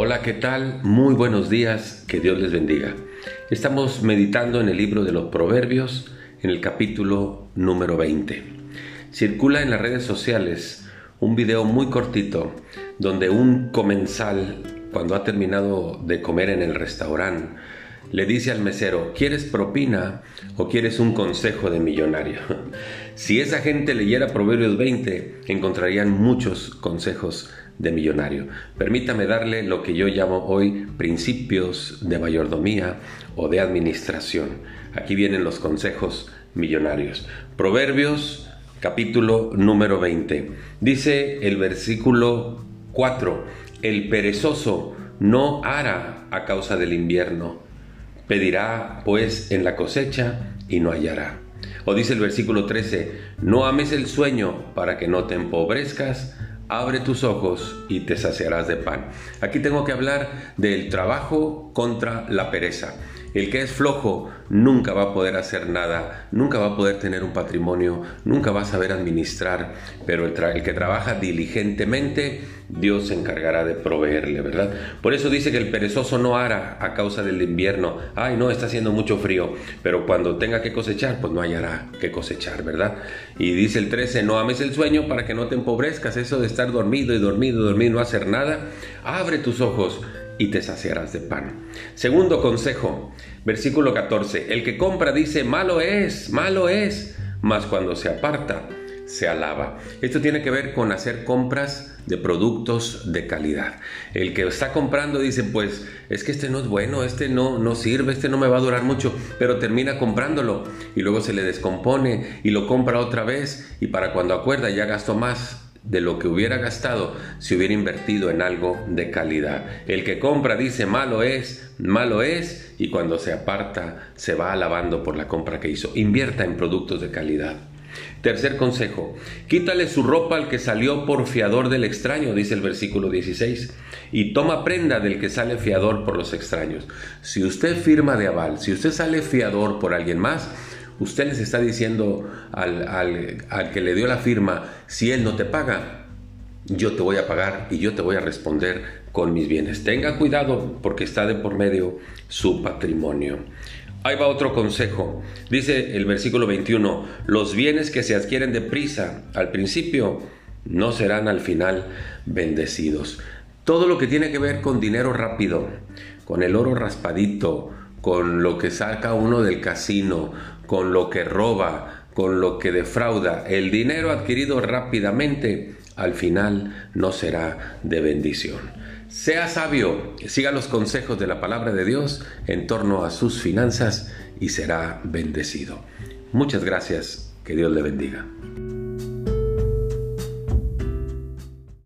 Hola, ¿qué tal? Muy buenos días, que Dios les bendiga. Estamos meditando en el libro de los Proverbios, en el capítulo número 20. Circula en las redes sociales un video muy cortito donde un comensal, cuando ha terminado de comer en el restaurante, le dice al mesero, ¿quieres propina o quieres un consejo de millonario? Si esa gente leyera Proverbios 20, encontrarían muchos consejos de millonario. Permítame darle lo que yo llamo hoy principios de mayordomía o de administración. Aquí vienen los consejos millonarios. Proverbios capítulo número 20. Dice el versículo 4, el perezoso no hará a causa del invierno Pedirá pues en la cosecha y no hallará. O dice el versículo 13, no ames el sueño para que no te empobrezcas, abre tus ojos y te saciarás de pan. Aquí tengo que hablar del trabajo contra la pereza. El que es flojo nunca va a poder hacer nada, nunca va a poder tener un patrimonio, nunca va a saber administrar, pero el, que trabaja diligentemente, Dios se encargará de proveerle, ¿verdad? Por eso dice que el perezoso no hará a causa del invierno. Ay, no, está haciendo mucho frío, pero cuando tenga que cosechar, pues no hallará que cosechar, ¿verdad? Y dice el 13, no ames el sueño para que no te empobrezcas, eso de estar dormido y dormido y dormido, no hacer nada. Abre tus ojos y te saciarás de pan. Segundo consejo, versículo 14, el que compra dice, malo es, malo es, mas cuando se aparta, se alaba. Esto tiene que ver con hacer compras de productos de calidad. El que está comprando dice, pues es que este no es bueno, este no, no sirve, este no me va a durar mucho, pero termina comprándolo y luego se le descompone y lo compra otra vez y para cuando acuerda ya gastó más de lo que hubiera gastado si hubiera invertido en algo de calidad. El que compra dice malo es, malo es, y cuando se aparta se va alabando por la compra que hizo. Invierta en productos de calidad. Tercer consejo, quítale su ropa al que salió por fiador del extraño, dice el versículo 16, y toma prenda del que sale fiador por los extraños. Si usted firma de aval, si usted sale fiador por alguien más, usted les está diciendo al, que le dio la firma, si él no te paga, yo te voy a pagar y yo te voy a responder con mis bienes. Tenga cuidado porque está de por medio su patrimonio. Ahí va otro consejo. Dice el versículo 21, los bienes que se adquieren deprisa al principio no serán al final bendecidos. Todo lo que tiene que ver con dinero rápido, con el oro raspadito, con lo que saca uno del casino, con lo que roba, con lo que defrauda, el dinero adquirido rápidamente, al final no será de bendición. Sea sabio, siga los consejos de la palabra de Dios en torno a sus finanzas y será bendecido. Muchas gracias, que Dios le bendiga.